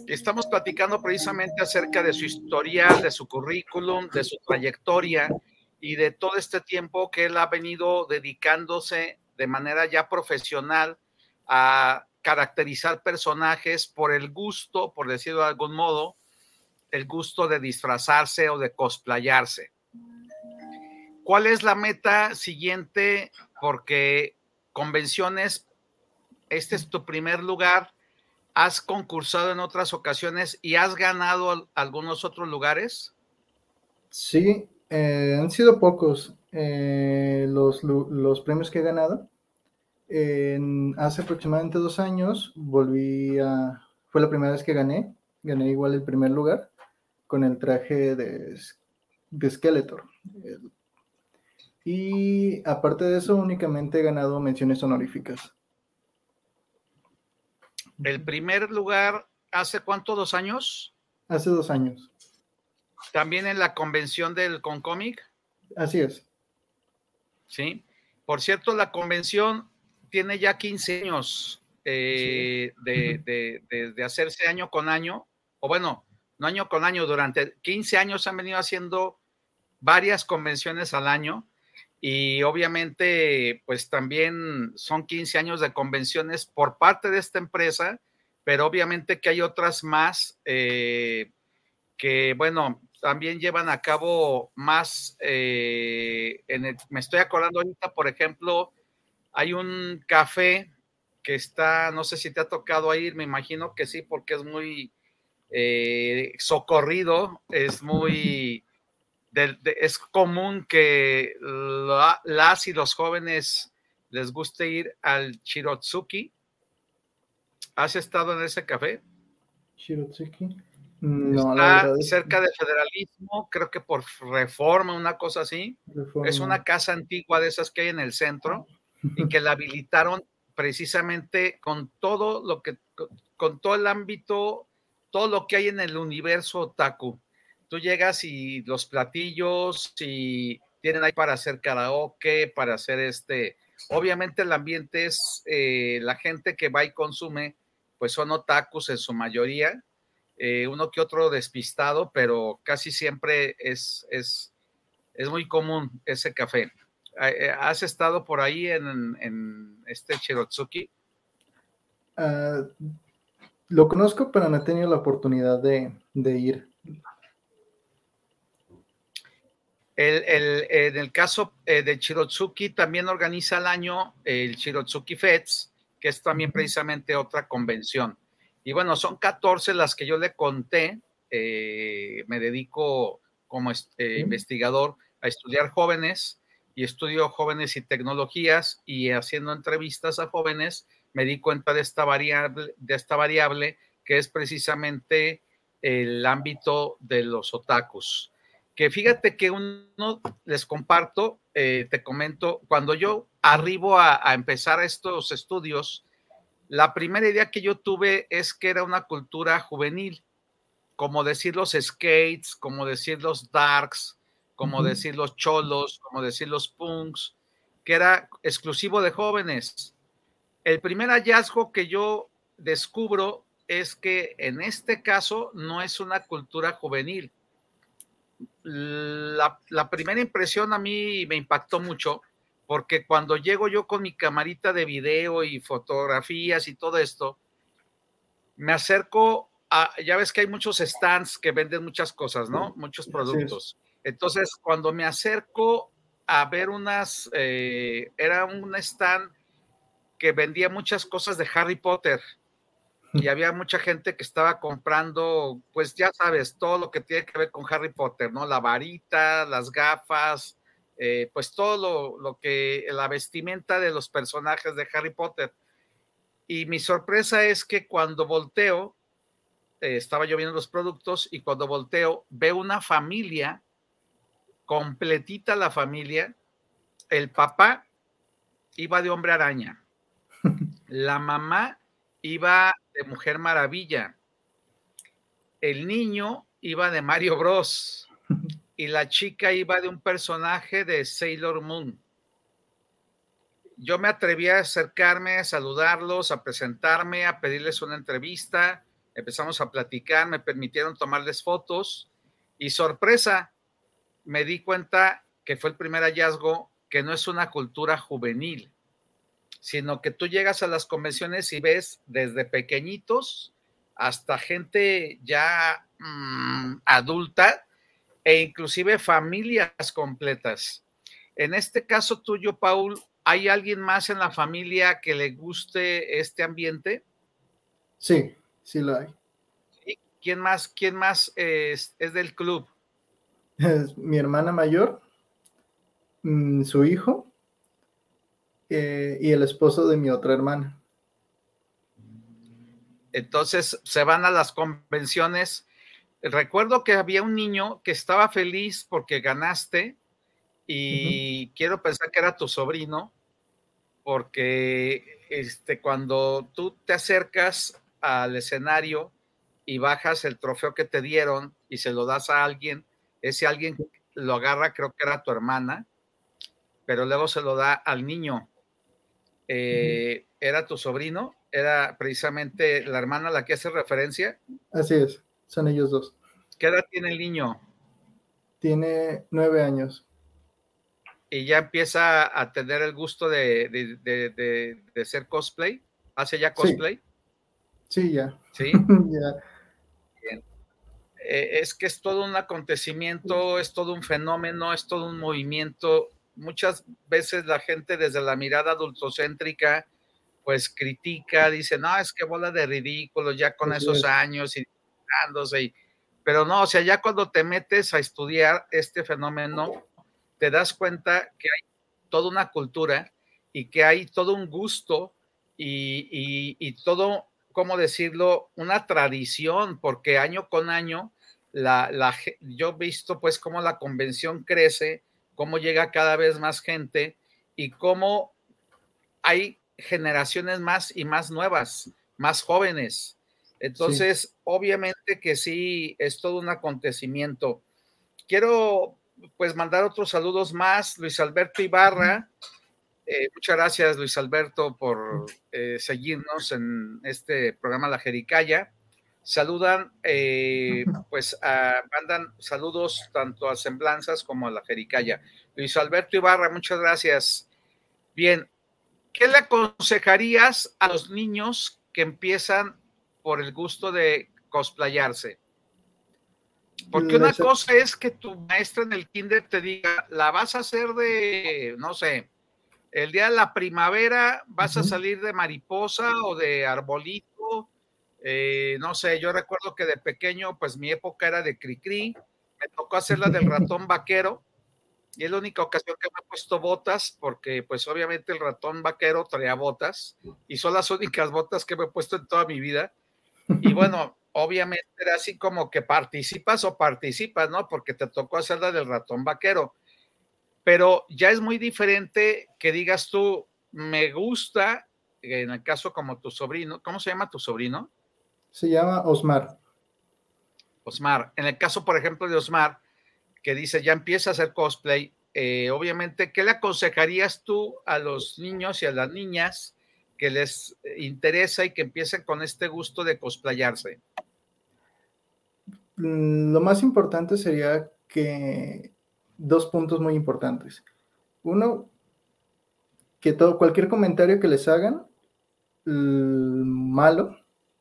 Estamos platicando precisamente acerca de su historial, de su currículum, de su trayectoria y de todo este tiempo que él ha venido dedicándose de manera ya profesional a caracterizar personajes por el gusto, por decirlo de algún modo, el gusto de disfrazarse o de cosplayarse. ¿Cuál es la meta siguiente porque convenciones, este es tu primer lugar, has concursado en otras ocasiones y has ganado algunos otros lugares. Sí, eh, han sido pocos eh, los, los, premios que he ganado. Hace aproximadamente dos años volví a, fue la primera vez que gané, gané igual el primer lugar con el traje de, de Skeletor. Y aparte de eso, únicamente he ganado menciones honoríficas. El primer lugar, ¿hace cuánto? ¿Dos años? Hace dos años. ¿También en la convención del Concomic? Así es. Sí. Por cierto, la convención tiene ya 15 años eh, de, de, hacerse año con año, o bueno, no año con año, durante 15 años han venido haciendo varias convenciones al año y obviamente pues también son 15 años de convenciones por parte de esta empresa, pero obviamente que hay otras más eh, que bueno, también llevan a cabo más, eh, en me estoy acordando ahorita, por ejemplo, hay un café que está, no sé si te ha tocado ir, me imagino que sí, porque es muy eh, socorrido, es muy, es común que las y los jóvenes les guste ir al Chirotsuki. ¿Has estado en ese café? Chirotsuki. No, Está cerca de federalismo, creo que por reforma, una cosa así. Es una casa antigua de esas que hay en el centro y que la habilitaron precisamente con todo lo que, con todo el ámbito, todo lo que hay en el universo otaku. Tú llegas y los platillos y tienen ahí para hacer karaoke, para hacer este, obviamente el ambiente es eh, la gente que va y consume, pues son otakus en su mayoría, eh, uno que otro despistado, pero casi siempre es, es, es muy común ese café. Eh, ¿Has estado por ahí en, este Chirotsuki? Ah, lo conozco, pero no he tenido la oportunidad de, ir. en el caso eh, de Chirotsuki, también organiza al año el Chirotsuki Feds, que es también precisamente otra convención. Y bueno, son 14 las que yo le conté. Eh, me dedico como investigador a estudiar jóvenes y estudio jóvenes y tecnologías y haciendo entrevistas a jóvenes me di cuenta de esta variable, de esta variable que es precisamente el ámbito de los otakus. Que fíjate que uno les comparto, eh, te comento, cuando yo arribo a, a empezar estos estudios, la primera idea que yo tuve es que era una cultura juvenil, como decir los skates, como decir los darks, como decir los cholos, como decir los punks, que era exclusivo de jóvenes. El primer hallazgo que yo descubro es que en este caso no es una cultura juvenil. La, la, primera impresión a mí me impactó mucho porque cuando llego yo con mi camarita de video y fotografías y todo esto, me acerco a, ya ves que hay muchos stands que venden muchas cosas, ¿no? Muchos productos. Entonces, cuando me acerco a ver unas, eh, era un stand que vendía muchas cosas de Harry Potter y había mucha gente que estaba comprando, pues ya sabes, todo lo que tiene que ver con Harry Potter, ¿no? La varita, las gafas, eh, pues todo lo, que, la vestimenta de los personajes de Harry Potter. Y mi sorpresa es que cuando volteo, eh, estaba yo viendo los productos y cuando volteo veo una familia completita la familia. El papá iba de hombre araña. La mamá iba de Mujer Maravilla. El niño iba de Mario Bros. Y la chica iba de un personaje de Sailor Moon. Yo me atreví a acercarme, a saludarlos, a presentarme, a pedirles una entrevista. Empezamos a platicar, me permitieron tomarles fotos y sorpresa, me di cuenta que fue el primer hallazgo que no es una cultura juvenil, sino que tú llegas a las convenciones y ves desde pequeñitos hasta gente ya mm, adulta e inclusive familias completas. En este caso tuyo, Paul, ¿hay alguien más en la familia que le guste este ambiente? Sí, sí lo hay. ¿Quién más, quién más es, es del club? Es mi hermana mayor, mm, su hijo eh, y el esposo de mi otra hermana. Entonces se van a las convenciones. Recuerdo que había un niño que estaba feliz porque ganaste y quiero pensar que era tu sobrino, porque este, cuando tú te acercas al escenario y bajas el trofeo que te dieron y se lo das a alguien, ese alguien lo agarra, creo que era tu hermana, pero luego se lo da al niño. Eh, ¿Era tu sobrino? ¿Era precisamente la hermana a la que hace referencia? Así es, son ellos dos. ¿Qué edad tiene el niño? Tiene nueve años. Y ya empieza a tener el gusto de, de, de, ser cosplay. ¿Hace ya cosplay? Sí, ya. Sí. ya. Eh, es que es todo un acontecimiento, es todo un fenómeno, es todo un movimiento muchas veces la gente desde la mirada adultocéntrica pues critica, dice, no, es que bola de ridículo ya con esos años y y, pero no, o sea, ya cuando te metes a estudiar este fenómeno, te das cuenta que hay toda una cultura y que hay todo un gusto y, y todo, ¿cómo decirlo? Una tradición, porque año con año, la, la, yo he visto pues cómo la convención crece, cómo llega cada vez más gente y cómo hay generaciones más y más nuevas, más jóvenes. Entonces, obviamente que sí, es todo un acontecimiento. Quiero pues mandar otros saludos más. Luis Alberto Ibarra, eh, muchas gracias Luis Alberto por eh, seguirnos en este programa La Jericaya saludan, eh, pues mandan saludos tanto a Semblanzas como a la Jericaya. Luis Alberto Ibarra, muchas gracias. Bien, ¿qué le aconsejarías a los niños que empiezan por el gusto de cosplayarse? Porque una cosa es que tu maestra en el kinder te diga, la vas a hacer de, no sé, el día de la primavera vas a salir de mariposa o de arbolito eh, no sé, yo recuerdo que de pequeño, pues mi época era de cri-cri, me tocó hacer la del ratón vaquero, y es la única ocasión que me he puesto botas, porque pues obviamente el ratón vaquero traía botas, y son las únicas botas que me he puesto en toda mi vida. Y bueno, obviamente era así como que participas o participas, ¿no? Porque te tocó hacer la del ratón vaquero. Pero ya es muy diferente que digas tú, me gusta, en el caso como tu sobrino, ¿cómo se llama tu sobrino? Se llama Osmar. Osmar. En el caso, por ejemplo, de Osmar, que dice, ya empieza a hacer cosplay, eh, obviamente, ¿qué le aconsejarías tú a los niños y a las niñas que les interesa y que empiecen con este gusto de cosplayarse? Mm, lo más importante sería que dos puntos muy importantes. Uno, que todo, cualquier comentario que les hagan, malo,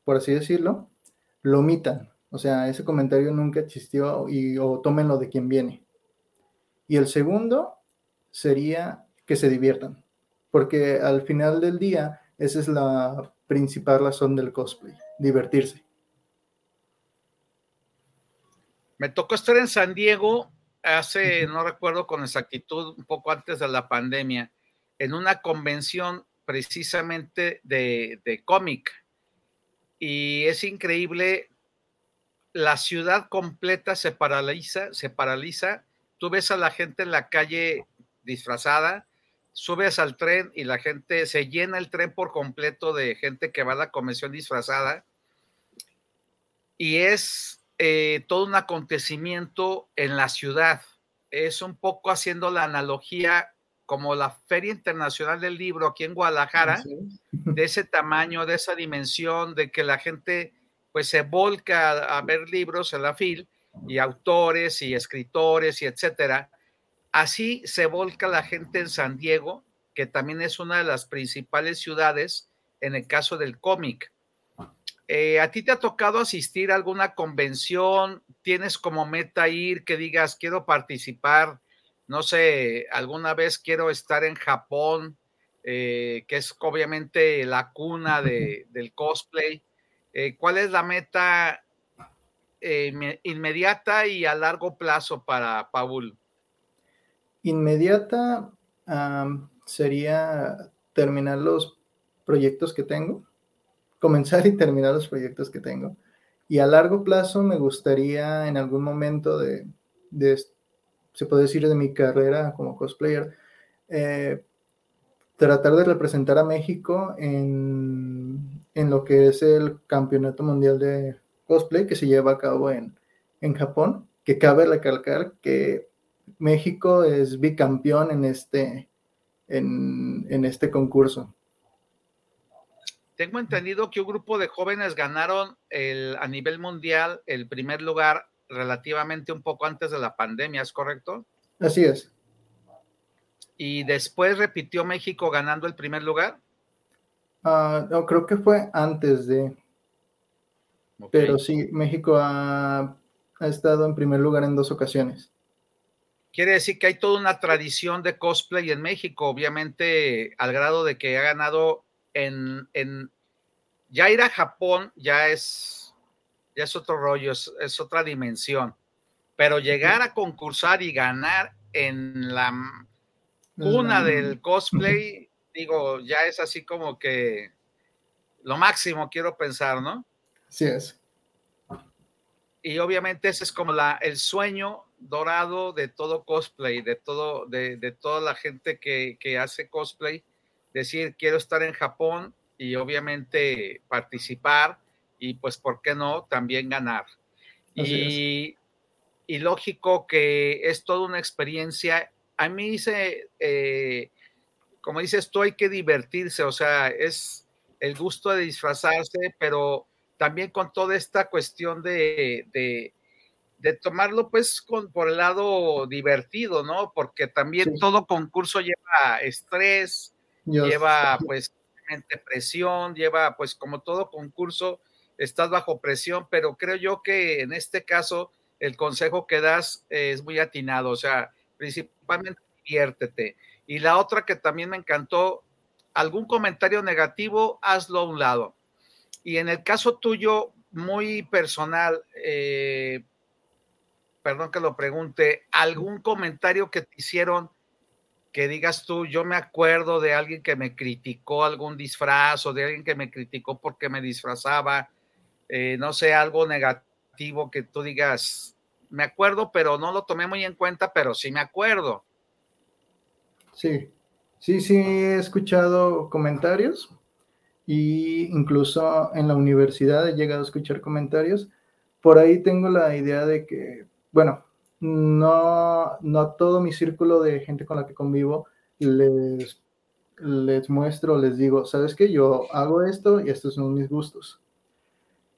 por así decirlo, lo omitan. O sea, ese comentario nunca existió y o tómenlo de quien viene. Y el segundo sería que se diviertan, porque al final del día esa es la principal razón del cosplay, divertirse. Me tocó estar en San Diego hace, no recuerdo con exactitud, un poco antes de la pandemia, en una convención precisamente de, de cómic y es increíble, la ciudad completa se paraliza, se paraliza, tú ves a la gente en la calle disfrazada, subes al tren y la gente, se llena el tren por completo de gente que va a la convención disfrazada y es eh, todo un acontecimiento en la ciudad. Es un poco haciendo la analogía como la Feria Internacional del Libro aquí en Guadalajara, de ese tamaño, de esa dimensión, de que la gente pues se volca a, ver libros en la FIL y autores y escritores y etcétera. Así se volca la gente en San Diego, que también es una de las principales ciudades en el caso del cómic. Eh, ¿A ti te ha tocado asistir a alguna convención? ¿Tienes como meta ir que digas, quiero participar? No sé, alguna vez quiero estar en Japón eh, que es obviamente la cuna de, del cosplay. Eh, ¿Cuál es la meta eh, inmediata y a largo plazo para Paul? Inmediata sería terminar los proyectos que tengo, comenzar y terminar los proyectos que tengo. Y a largo plazo me gustaría en algún momento de, de se puede decir, de mi carrera como cosplayer, eh, tratar de representar a México en, en, lo que es el Campeonato Mundial de Cosplay que se lleva a cabo en, en Japón, que cabe recalcar que México es bicampeón en este, en, en este concurso. Tengo entendido que un grupo de jóvenes ganaron el, a nivel mundial el primer lugar relativamente un poco antes de la pandemia, ¿es correcto? Así es y después repitió México ganando el primer lugar. Uh, no, creo que fue antes de. Pero sí, México ha, ha, estado en primer lugar en dos ocasiones. Quiere decir que hay toda una tradición de cosplay en México, obviamente al grado de que ha ganado en, en ya ir a Japón ya es, ya es otro rollo, es, es otra dimensión. Pero llegar a concursar y ganar en la una del cosplay, digo, ya es así como que lo máximo, quiero pensar, ¿no? Sí es. Y obviamente ese es como la, el sueño dorado de todo cosplay, de todo, de, de toda la gente que, que, hace cosplay, decir, quiero estar en Japón y obviamente participar y pues, ¿por qué no? También ganar. y, y lógico que es toda una experiencia a mí dice, eh, como dices tú, hay que divertirse, o sea, es el gusto de disfrazarse, pero también con toda esta cuestión de, de, tomarlo pues con, por el lado divertido, ¿no? Porque también todo concurso lleva estrés, lleva pues presión, lleva pues como todo concurso, estás bajo presión, pero creo yo que en este caso el consejo que das es muy atinado, o sea, principalmente diviértete. Y la otra que también me encantó, algún comentario negativo, hazlo a un lado. Y en el caso tuyo, muy personal, eh, perdón que lo pregunte, algún comentario que te hicieron que digas tú, yo me acuerdo de alguien que me criticó algún disfraz o de alguien que me criticó porque me disfrazaba, eh, no sé, algo negativo que tú digas, me acuerdo, pero no lo tomé muy en cuenta, pero sí me acuerdo. Sí, sí, sí, he escuchado comentarios y incluso en la universidad he llegado a escuchar comentarios. Por ahí tengo la idea de que, bueno, no, no todo mi círculo de gente con la que convivo les, les muestro, les digo, ¿sabes qué? Yo hago esto y estos son mis gustos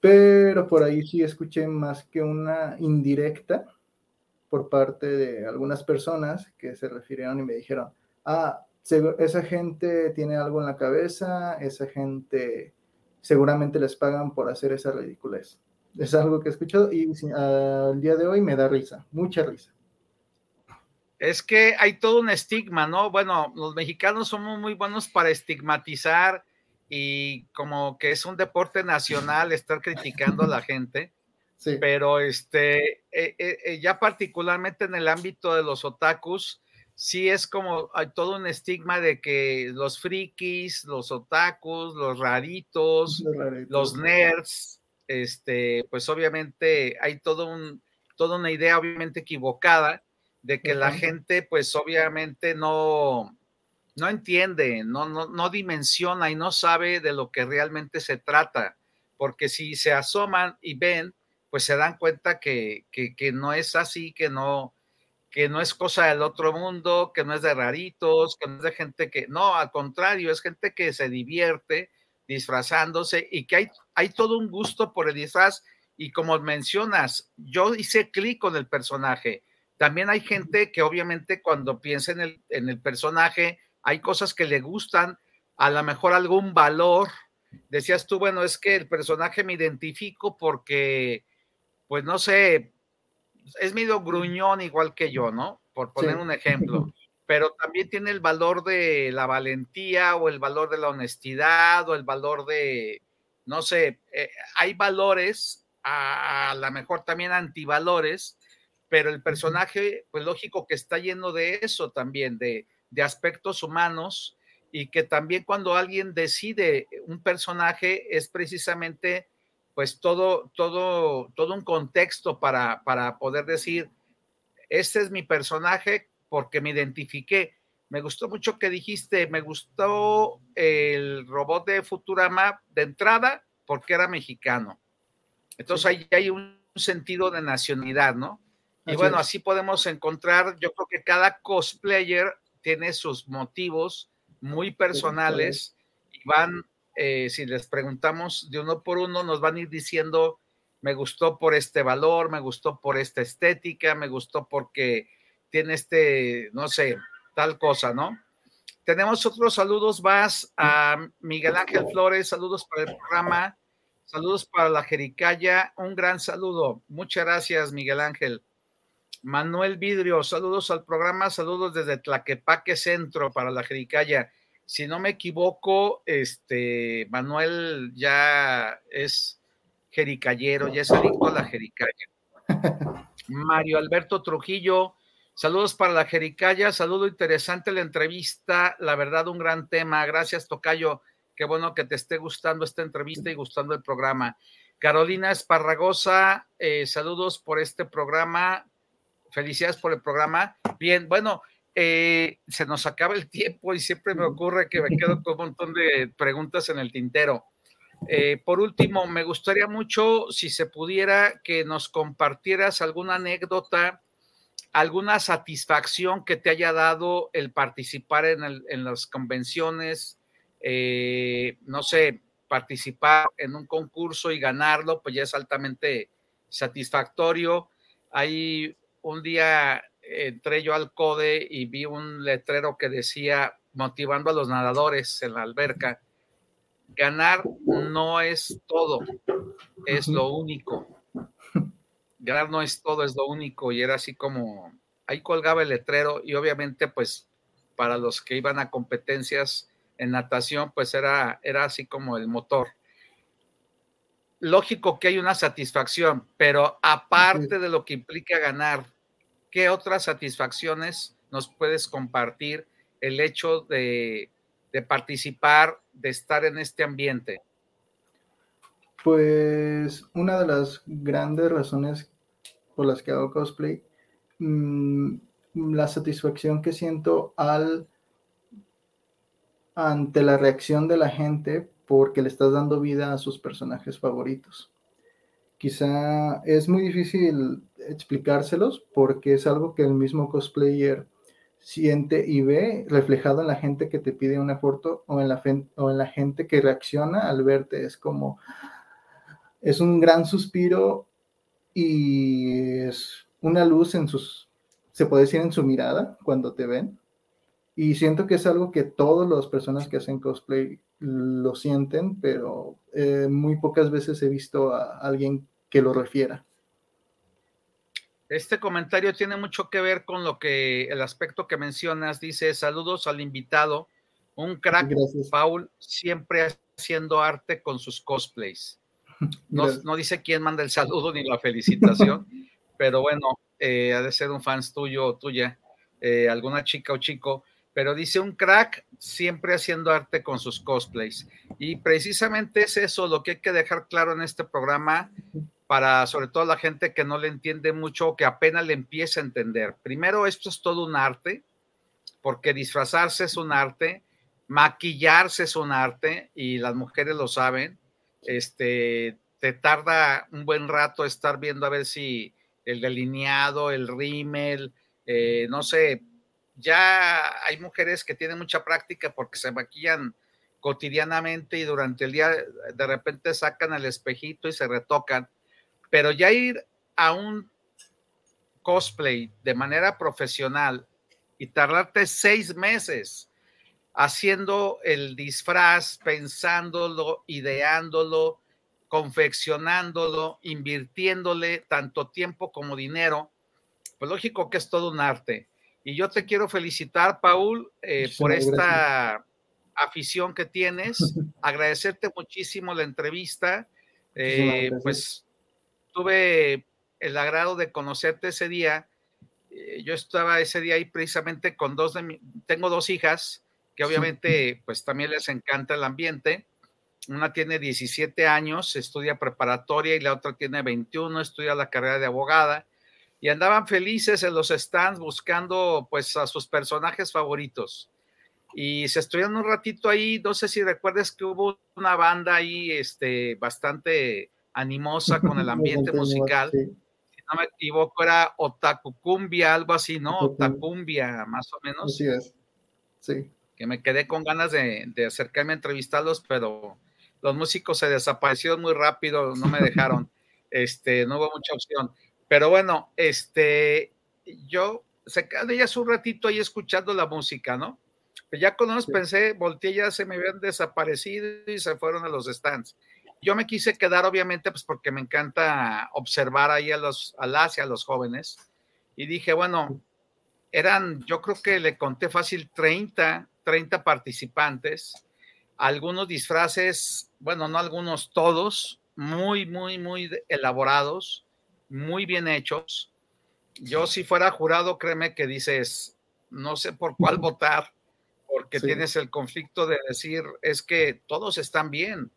pero por ahí sí escuché más que una indirecta por parte de algunas personas que se refirieron y me dijeron, ah, esa gente tiene algo en la cabeza, esa gente seguramente les pagan por hacer esa ridiculez. Es algo que he escuchado y al día de hoy me da risa, mucha risa. Es que hay todo un estigma, ¿no? Bueno, los mexicanos somos muy buenos para estigmatizar y como que es un deporte nacional estar criticando a la gente. Sí. Pero este, eh, eh, eh, ya particularmente en el ámbito de los otakus, sí es como hay todo un estigma de que los frikis, los otakus, los raritos, los, raritos. los nerds, este, pues obviamente hay todo un, toda una idea obviamente equivocada de que la gente pues obviamente no, no entiende, no, no, no dimensiona y no sabe de lo que realmente se trata, porque si se asoman y ven, pues se dan cuenta que, que, que, no es así, que no, que no es cosa del otro mundo, que no es de raritos, que no es de gente que, no, al contrario, es gente que se divierte disfrazándose y que hay, hay todo un gusto por el disfraz y como mencionas, yo hice clic con el personaje. También hay gente que obviamente cuando piensa en el, en el personaje, hay cosas que le gustan, a lo mejor algún valor. Decías tú, bueno, es que el personaje me identifico porque, pues no sé, es medio gruñón igual que yo, ¿no? Por poner sí. un ejemplo. pero también tiene el valor de la valentía o el valor de la honestidad o el valor de, no sé, eh, hay valores, a, lo mejor también antivalores, pero el personaje, pues lógico que está lleno de eso también, de, de aspectos humanos y que también cuando alguien decide un personaje es precisamente pues todo, todo, todo un contexto para, para poder decir, este es mi personaje porque me identifiqué. Me gustó mucho que dijiste, me gustó el robot de Futurama de entrada porque era mexicano. Entonces ahí hay un sentido de nacionalidad, ¿no? Y bueno, así podemos encontrar, yo creo que cada cosplayer tiene sus motivos muy personales y van, eh, si les preguntamos de uno por uno, nos van a ir diciendo, me gustó por este valor, me gustó por esta estética, me gustó porque tiene este, no sé, tal cosa, ¿no? Tenemos otros saludos más a Miguel Ángel Flores, saludos para el programa, saludos para la Jericaya, un gran saludo. Muchas gracias, Miguel Ángel. Manuel Vidrio, saludos al programa, saludos desde Tlaquepaque Centro para la Jericaya. Si no me equivoco, este Manuel ya es jericayero, ya es adicto a la jericaya. Mario Alberto Trujillo, Saludos para la Jericaya, saludo interesante la entrevista, la verdad un gran tema. Gracias, Tocayo. Qué bueno que te esté gustando esta entrevista y gustando el programa. Carolina Esparragosa, eh, saludos por este programa. Felicidades por el programa. Bien, bueno, eh, se nos acaba el tiempo y siempre me ocurre que me quedo con un montón de preguntas en el tintero. Eh, por último, me gustaría mucho si se pudiera que nos compartieras alguna anécdota alguna satisfacción que te haya dado el participar en, las convenciones, eh, no sé, participar en un concurso y ganarlo, pues ya es altamente satisfactorio. Ahí un día entré yo al CODE y vi un letrero que decía motivando a los nadadores en la alberca. Ganar no es todo, es lo único ganar no es todo, es lo único, y era así como, ahí colgaba el letrero, y obviamente, pues, para los que iban a competencias en natación, pues era, era así como el motor. Lógico que hay una satisfacción, pero aparte de lo que implica ganar, ¿qué otras satisfacciones nos puedes compartir el hecho de, de participar, de estar en este ambiente? Pues una de las grandes razones por las que hago cosplay, mm, la satisfacción que siento al ante la reacción de la gente porque le estás dando vida a sus personajes favoritos. Quizá es muy difícil explicárselos porque es algo que el mismo cosplayer siente y ve reflejado en la gente que te pide una foto o en la, gente que reacciona al verte. Es como, es un gran suspiro y es una luz en sus, se puede decir en su mirada cuando te ven. Y siento que es algo que todas las personas que hacen cosplay lo sienten, pero eh, muy pocas veces he visto a alguien que lo refiera. Este comentario tiene mucho que ver con lo que el aspecto que mencionas. Dice, saludos al invitado, un crack, Paul, siempre haciendo arte con sus cosplays. No, dice quién manda el saludo ni la felicitación, pero bueno, eh, ha de ser un fans tuyo o tuya, eh, alguna chica o chico, pero dice un crack siempre haciendo arte con sus cosplays. Y precisamente es eso lo que hay que dejar claro en este programa para sobre todo la gente que no le entiende mucho o que apenas le empieza a entender. Primero, esto es todo un arte, porque disfrazarse es un arte, maquillarse es un arte y las mujeres lo saben este, te tarda un buen rato estar viendo a ver si el delineado, el rímel, eh, no sé, ya hay mujeres que tienen mucha práctica porque se maquillan cotidianamente y durante el día de repente sacan el espejito y se retocan, pero ya ir a un cosplay de manera profesional y tardarte seis meses haciendo el disfraz, pensándolo, ideándolo, confeccionándolo, invirtiéndole tanto tiempo como dinero, pues lógico que es todo un arte. Y yo te quiero felicitar, Paul, eh, por esta afición que tienes, agradecerte muchísimo la entrevista. Eh, pues tuve el agrado de conocerte ese día. Eh, yo estaba ese día ahí precisamente con dos de mi, tengo dos hijas que obviamente pues también les encanta el ambiente. Una tiene 17 años, estudia preparatoria y la otra tiene 21, estudia la carrera de abogada y andaban felices en los stands buscando pues a sus personajes favoritos y se estuvieron un ratito ahí, no sé si recuerdas que hubo una banda ahí este, bastante animosa con el ambiente musical. Si no me equivoco, era Otakucumbia, algo así, ¿no? Otacumbia, más o menos. Así es. Sí. Que me quedé con ganas de, de acercarme a entrevistarlos, pero los músicos se desaparecieron muy rápido, no me dejaron. este, no hubo mucha opción. Pero bueno, este, yo se quedé ya un ratito ahí escuchando la música, ¿no? Pues ya cuando los pensé, volteé, ya se me habían desaparecido y se fueron a los stands. Yo me quise quedar, obviamente, pues porque me encanta observar ahí a los, a las y a los jóvenes. Y dije, bueno, eran, yo creo que le conté fácil 30, 30 participantes, algunos disfraces, bueno, no algunos, todos, muy, muy, muy elaborados, muy bien hechos. Yo si fuera jurado, créeme que dices, no sé por cuál votar, porque tienes el conflicto de decir, es que todos están bien.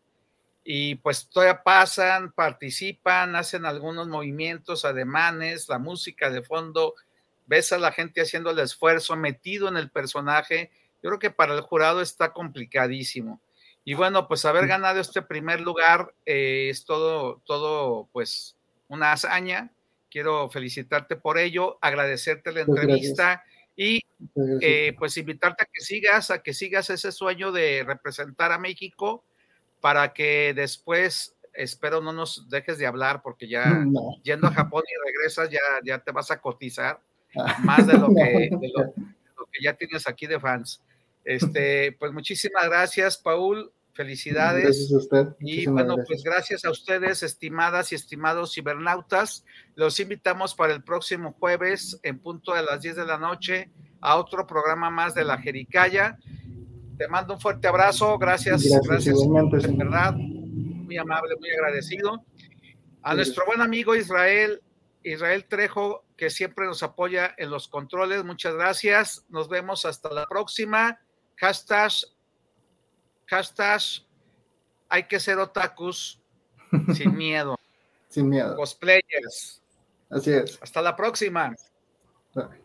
Y pues todavía pasan, participan, hacen algunos movimientos, ademanes, la música de fondo, ves a la gente haciendo el esfuerzo, metido en el personaje. Yo creo que para el jurado está complicadísimo. Y bueno, pues haber ganado este primer lugar eh, es todo, todo, pues, una hazaña. Quiero felicitarte por ello, agradecerte la entrevista y eh, pues invitarte a que sigas, a que sigas ese sueño de representar a México para que después, espero no nos dejes de hablar porque ya yendo a Japón y regresas ya, ya te vas a cotizar ah. más de lo, que, lo, que ya tienes aquí de fans. Este, pues muchísimas gracias, Paul. Felicidades. Gracias a usted. Y bueno, pues gracias a ustedes, estimadas y estimados cibernautas. Los invitamos para el próximo jueves en punto de las 10 de la noche a otro programa más de la Jericaya. Te mando un fuerte abrazo. Gracias, gracias, en verdad. Muy amable, muy agradecido. A nuestro buen amigo Israel, Israel Trejo, que siempre nos apoya en los controles. Muchas gracias. Nos vemos hasta la próxima. Hashtag hashtag hay que ser otakus sin miedo. Sin miedo. Cosplayers. Así es. Hasta la próxima. Bye.